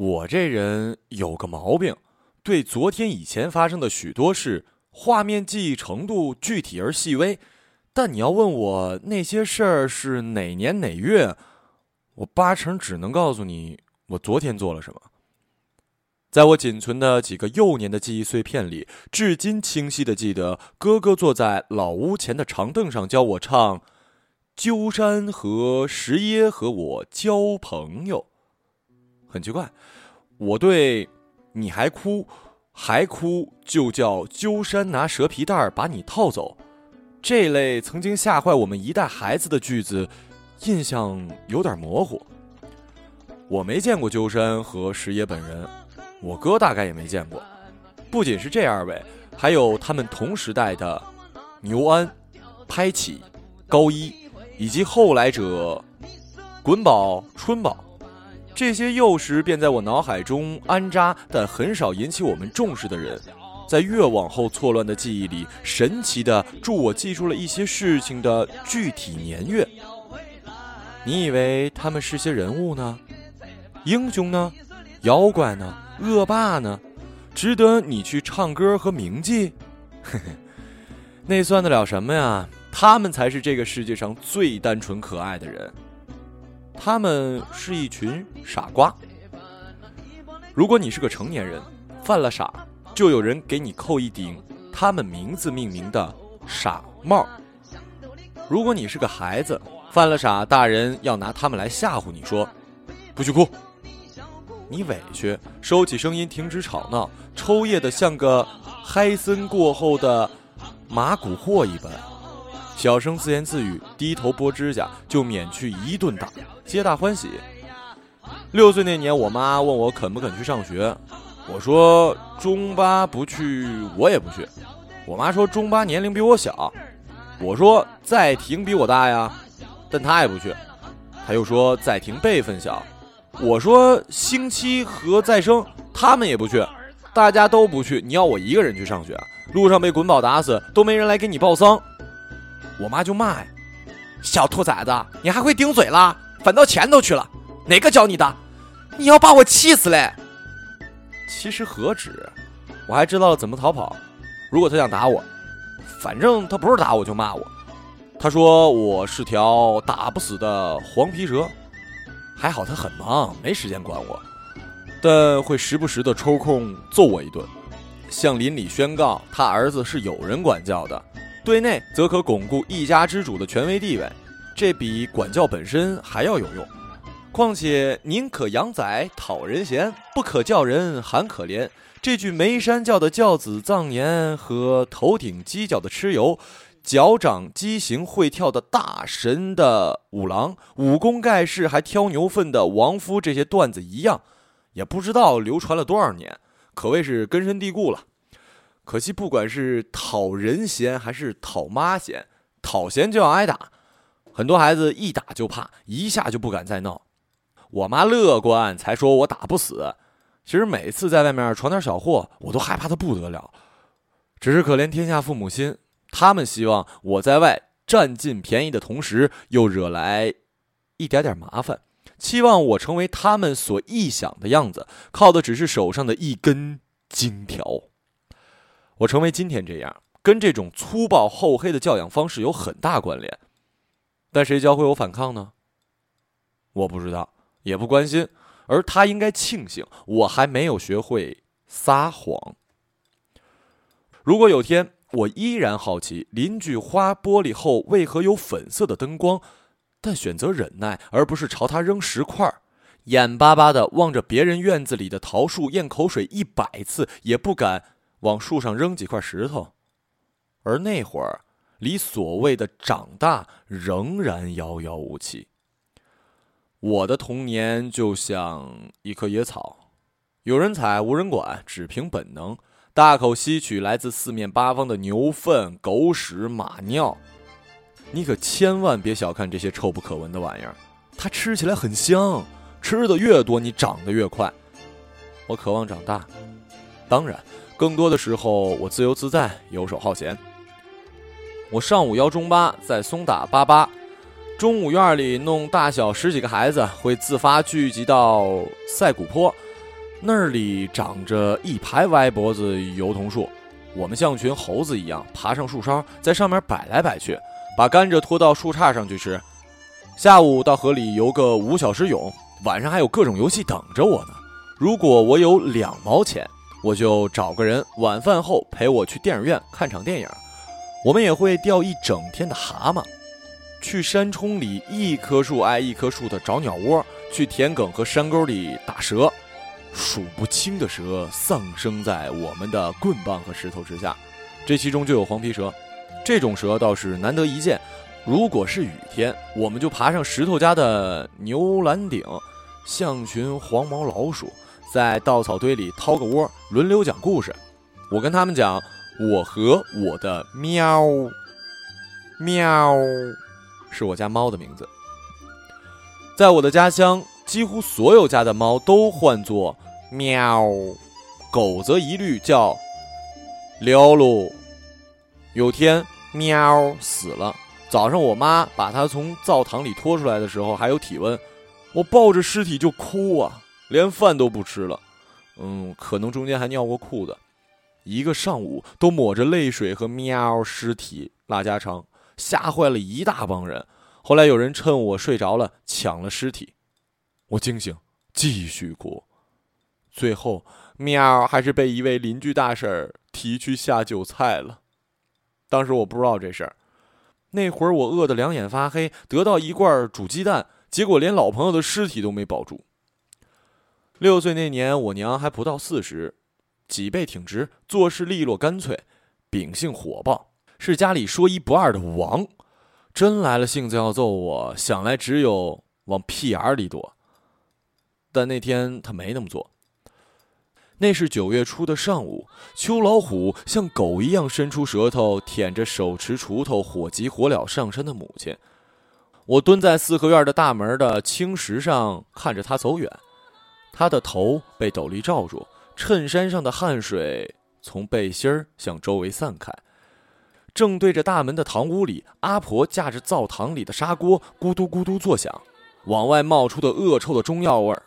我这人有个毛病，对昨天以前发生的许多事，画面记忆程度具体而细微。但你要问我那些事儿是哪年哪月，我八成只能告诉你我昨天做了什么。在我仅存的几个幼年的记忆碎片里，至今清晰的记得哥哥坐在老屋前的长凳上教我唱《鸠山和石耶和我交朋友》。很奇怪，我对“你还哭，还哭”就叫鸠山拿蛇皮袋把你套走，这类曾经吓坏我们一代孩子的句子，印象有点模糊。我没见过鸠山和石野本人，我哥大概也没见过。不仅是这二位，还有他们同时代的牛安、拍起、高一，以及后来者滚宝、春宝。这些幼时便在我脑海中安扎，但很少引起我们重视的人，在越往后错乱的记忆里，神奇的助我记住了一些事情的具体年月。你以为他们是些人物呢？英雄呢？妖怪呢？恶霸呢？值得你去唱歌和铭记？嘿嘿，那算得了什么呀？他们才是这个世界上最单纯可爱的人。他们是一群傻瓜。如果你是个成年人，犯了傻，就有人给你扣一顶他们名字命名的傻帽；如果你是个孩子，犯了傻，大人要拿他们来吓唬你说：“不许哭。”你委屈，收起声音，停止吵闹，抽噎的像个嗨森过后的马古货一般。小声自言自语，低头剥指甲，就免去一顿打，皆大欢喜。六岁那年，我妈问我肯不肯去上学，我说中八不去，我也不去。我妈说中八年龄比我小，我说在庭比我大呀，但她也不去。她又说在庭辈分小，我说星期和再生，他们也不去，大家都不去，你要我一个人去上学，路上被滚宝打死，都没人来给你报丧。我妈就骂呀：“小兔崽子，你还会顶嘴了？反倒前头去了，哪个教你的？你要把我气死嘞！”其实何止，我还知道了怎么逃跑。如果他想打我，反正他不是打我就骂我。他说我是条打不死的黄皮蛇。还好他很忙，没时间管我，但会时不时的抽空揍我一顿，向邻里宣告他儿子是有人管教的。对内则可巩固一家之主的权威地位，这比管教本身还要有用。况且宁可养仔讨人嫌，不可叫人喊可怜。这句眉山教的教子藏言和头顶犄角的蚩尤、脚掌畸形会跳的大神的五郎、武功盖世还挑牛粪的王夫这些段子一样，也不知道流传了多少年，可谓是根深蒂固了。可惜，不管是讨人嫌还是讨妈嫌，讨嫌就要挨打。很多孩子一打就怕，一下就不敢再闹。我妈乐观，才说我打不死。其实每次在外面闯点小祸，我都害怕的不得了。只是可怜天下父母心，他们希望我在外占尽便宜的同时，又惹来一点点麻烦，期望我成为他们所臆想的样子，靠的只是手上的一根金条。我成为今天这样，跟这种粗暴厚黑的教养方式有很大关联。但谁教会我反抗呢？我不知道，也不关心。而他应该庆幸，我还没有学会撒谎。如果有天我依然好奇邻居花玻璃后为何有粉色的灯光，但选择忍耐而不是朝他扔石块，眼巴巴的望着别人院子里的桃树咽口水一百次也不敢。往树上扔几块石头，而那会儿，离所谓的长大仍然遥遥无期。我的童年就像一棵野草，有人采无人管，只凭本能，大口吸取来自四面八方的牛粪、狗屎、马尿。你可千万别小看这些臭不可闻的玩意儿，它吃起来很香，吃的越多，你长得越快。我渴望长大，当然。更多的时候，我自由自在，游手好闲。我上午邀中巴在松打八八，中午院里弄大小十几个孩子会自发聚集到赛古坡，那里长着一排歪脖子油桐树，我们像群猴子一样爬上树梢，在上面摆来摆去，把甘蔗拖到树杈上去吃。下午到河里游个五小时泳，晚上还有各种游戏等着我呢。如果我有两毛钱，我就找个人晚饭后陪我去电影院看场电影。我们也会钓一整天的蛤蟆，去山冲里一棵树挨一棵树的找鸟窝，去田埂和山沟里打蛇。数不清的蛇丧生在我们的棍棒和石头之下，这其中就有黄皮蛇。这种蛇倒是难得一见。如果是雨天，我们就爬上石头家的牛栏顶，像群黄毛老鼠，在稻草堆里掏个窝，轮流讲故事。我跟他们讲我和我的喵，喵，是我家猫的名字。在我的家乡。几乎所有家的猫都唤作“喵”，狗则一律叫“撩噜”。有天，喵死了。早上，我妈把它从灶堂里拖出来的时候还有体温，我抱着尸体就哭啊，连饭都不吃了。嗯，可能中间还尿过裤子。一个上午都抹着泪水和喵尸体拉家常，吓坏了一大帮人。后来有人趁我睡着了抢了尸体。我惊醒，继续哭，最后喵还是被一位邻居大婶提去下酒菜了。当时我不知道这事儿，那会儿我饿得两眼发黑，得到一罐煮鸡蛋，结果连老朋友的尸体都没保住。六岁那年，我娘还不到四十，脊背挺直，做事利落干脆，秉性火爆，是家里说一不二的王。真来了性子要揍我，想来只有往屁眼里躲。但那天他没那么做。那是九月初的上午，秋老虎像狗一样伸出舌头舔着手持锄头火急火燎上山的母亲。我蹲在四合院的大门的青石上看着他走远，他的头被斗笠罩住，衬衫上的汗水从背心儿向周围散开。正对着大门的堂屋里，阿婆架着灶堂里的砂锅咕嘟咕嘟作响，往外冒出的恶臭的中药味儿。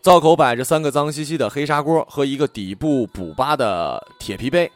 灶口摆着三个脏兮兮的黑砂锅和一个底部补疤的铁皮杯，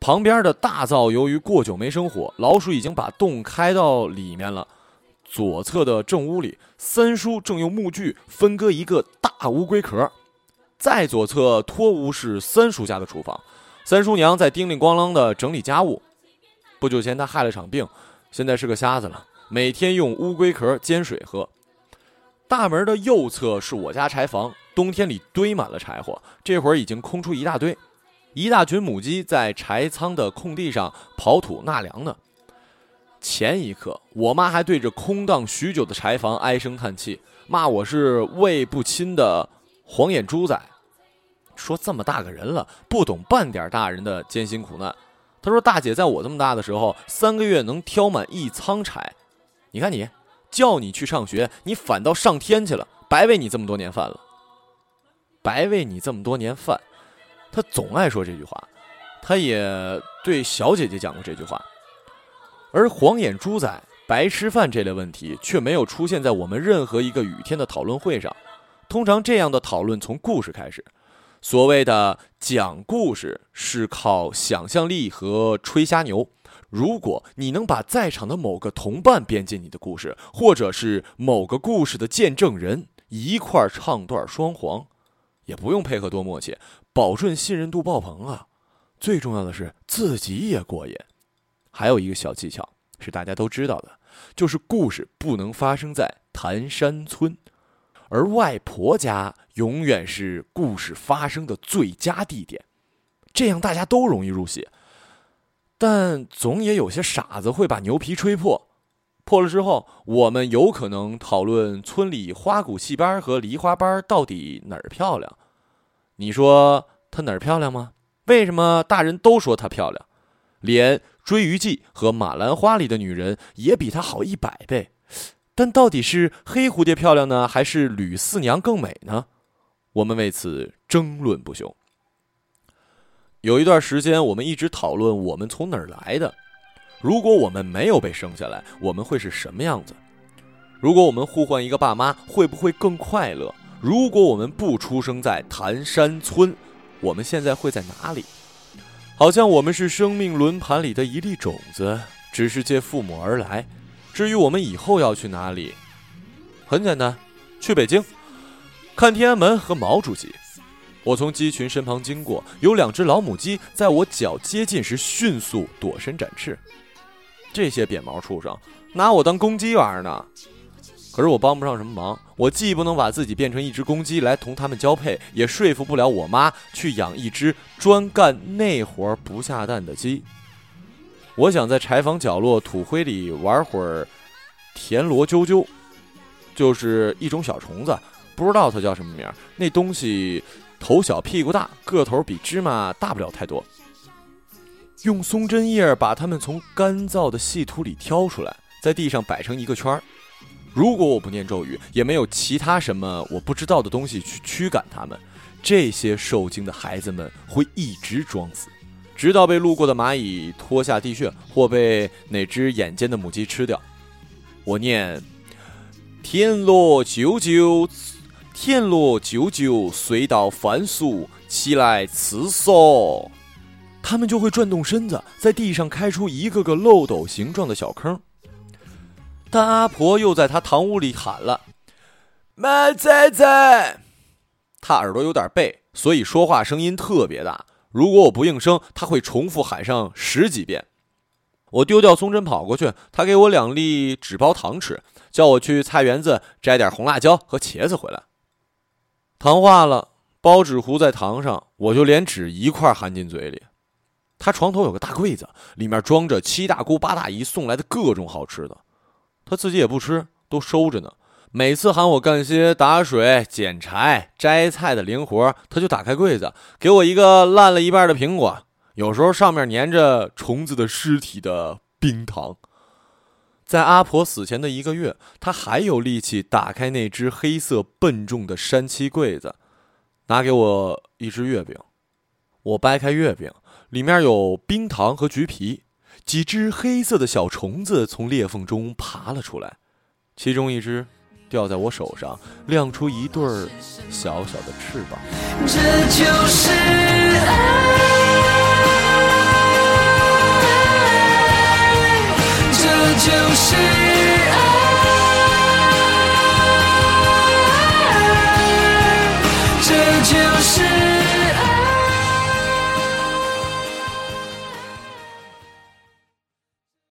旁边的大灶由于过久没生火，老鼠已经把洞开到里面了。左侧的正屋里，三叔正用木锯分割一个大乌龟壳。再左侧托屋是三叔家的厨房，三叔娘在叮铃咣啷的整理家务。不久前他害了场病，现在是个瞎子了，每天用乌龟壳煎水喝。大门的右侧是我家柴房，冬天里堆满了柴火，这会儿已经空出一大堆。一大群母鸡在柴仓的空地上刨土纳凉呢。前一刻，我妈还对着空荡许久的柴房唉声叹气，骂我是喂不亲的黄眼猪仔，说这么大个人了，不懂半点大人的艰辛苦难。她说大姐在我这么大的时候，三个月能挑满一仓柴，你看你。叫你去上学，你反倒上天去了，白喂你这么多年饭了。白喂你这么多年饭，她总爱说这句话，她也对小姐姐讲过这句话。而黄眼猪仔白吃饭这类问题却没有出现在我们任何一个雨天的讨论会上。通常这样的讨论从故事开始，所谓的讲故事是靠想象力和吹瞎牛。如果你能把在场的某个同伴编进你的故事，或者是某个故事的见证人一块儿唱段双簧，也不用配合多默契，保证信任度爆棚啊！最重要的是自己也过瘾。还有一个小技巧是大家都知道的，就是故事不能发生在潭山村，而外婆家永远是故事发生的最佳地点，这样大家都容易入戏。但总也有些傻子会把牛皮吹破，破了之后，我们有可能讨论村里花鼓戏班和梨花班到底哪儿漂亮。你说她哪儿漂亮吗？为什么大人都说她漂亮？连《追鱼记》和《马兰花》里的女人也比她好一百倍。但到底是黑蝴蝶漂亮呢，还是吕四娘更美呢？我们为此争论不休。有一段时间，我们一直讨论我们从哪儿来的。如果我们没有被生下来，我们会是什么样子？如果我们互换一个爸妈，会不会更快乐？如果我们不出生在潭山村，我们现在会在哪里？好像我们是生命轮盘里的一粒种子，只是借父母而来。至于我们以后要去哪里，很简单，去北京，看天安门和毛主席。我从鸡群身旁经过，有两只老母鸡在我脚接近时迅速躲身展翅。这些扁毛畜生拿我当公鸡玩呢。可是我帮不上什么忙，我既不能把自己变成一只公鸡来同他们交配，也说服不了我妈去养一只专干那活不下蛋的鸡。我想在柴房角落土灰里玩会儿田螺啾啾，就是一种小虫子，不知道它叫什么名儿。那东西头小屁股大，个头比芝麻大不了太多。用松针叶把它们从干燥的细土里挑出来，在地上摆成一个圈儿。如果我不念咒语，也没有其他什么我不知道的东西去驱赶他们，这些受惊的孩子们会一直装死，直到被路过的蚂蚁拖下地穴，或被哪只眼尖的母鸡吃掉。我念：天落九九，天落九九，隧道翻速，起来辞送，他们就会转动身子，在地上开出一个个漏斗形状的小坑。但阿婆又在他堂屋里喊了：“马仔仔。”他耳朵有点背，所以说话声音特别大。如果我不应声，他会重复喊上十几遍。我丢掉松针跑过去，他给我两粒纸包糖吃，叫我去菜园子摘点红辣椒和茄子回来。糖化了，包纸糊在糖上，我就连纸一块含进嘴里。他床头有个大柜子，里面装着七大姑八大姨送来的各种好吃的。他自己也不吃，都收着呢。每次喊我干些打水、捡柴、摘菜的零活，他就打开柜子，给我一个烂了一半的苹果。有时候上面粘着虫子的尸体的冰糖。在阿婆死前的一个月，他还有力气打开那只黑色笨重的山漆柜子，拿给我一只月饼。我掰开月饼，里面有冰糖和橘皮。几只黑色的小虫子从裂缝中爬了出来其中一只掉在我手上亮出一对儿小小的翅膀。这就是爱这就是爱这就是